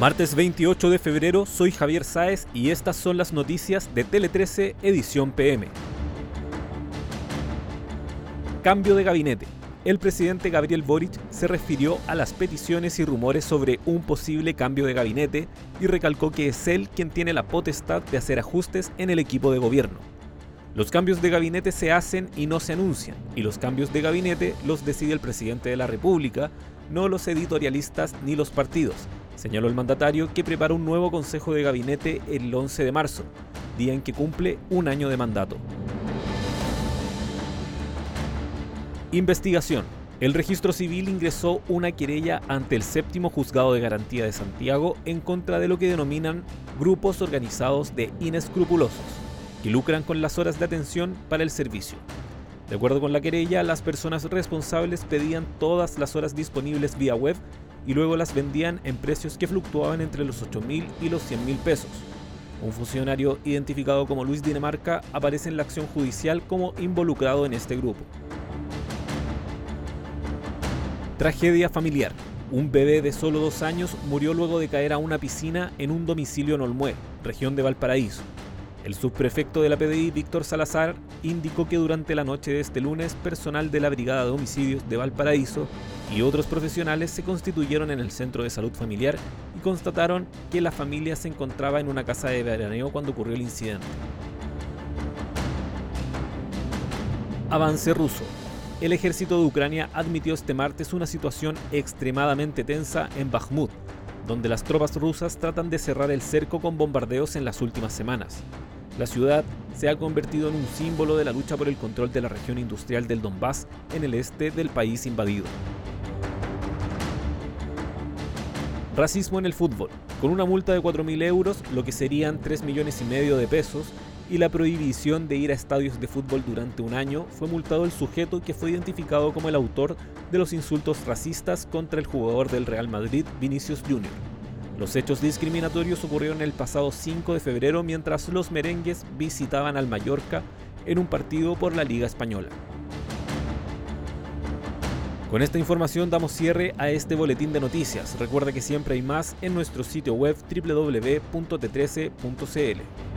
Martes 28 de febrero, soy Javier Sáez y estas son las noticias de Tele 13 Edición PM. Cambio de gabinete. El presidente Gabriel Boric se refirió a las peticiones y rumores sobre un posible cambio de gabinete y recalcó que es él quien tiene la potestad de hacer ajustes en el equipo de gobierno. Los cambios de gabinete se hacen y no se anuncian, y los cambios de gabinete los decide el presidente de la República, no los editorialistas ni los partidos, Señaló el mandatario que prepara un nuevo Consejo de Gabinete el 11 de marzo, día en que cumple un año de mandato. Investigación. El registro civil ingresó una querella ante el séptimo juzgado de garantía de Santiago en contra de lo que denominan grupos organizados de inescrupulosos, que lucran con las horas de atención para el servicio. De acuerdo con la querella, las personas responsables pedían todas las horas disponibles vía web y luego las vendían en precios que fluctuaban entre los 8 mil y los 100 mil pesos. Un funcionario identificado como Luis Dinamarca aparece en la acción judicial como involucrado en este grupo. Tragedia familiar. Un bebé de solo dos años murió luego de caer a una piscina en un domicilio en Olmué, región de Valparaíso. El subprefecto de la PDI, Víctor Salazar, indicó que durante la noche de este lunes, personal de la Brigada de Homicidios de Valparaíso y otros profesionales se constituyeron en el centro de salud familiar y constataron que la familia se encontraba en una casa de veraneo cuando ocurrió el incidente. Avance ruso. El ejército de Ucrania admitió este martes una situación extremadamente tensa en Bakhmut, donde las tropas rusas tratan de cerrar el cerco con bombardeos en las últimas semanas. La ciudad se ha convertido en un símbolo de la lucha por el control de la región industrial del Donbass en el este del país invadido. Racismo en el fútbol. Con una multa de 4.000 euros, lo que serían 3 millones y medio de pesos, y la prohibición de ir a estadios de fútbol durante un año, fue multado el sujeto que fue identificado como el autor de los insultos racistas contra el jugador del Real Madrid, Vinicius Jr. Los hechos discriminatorios ocurrieron el pasado 5 de febrero mientras los merengues visitaban al Mallorca en un partido por la Liga Española. Con esta información damos cierre a este boletín de noticias. Recuerda que siempre hay más en nuestro sitio web www.t13.cl.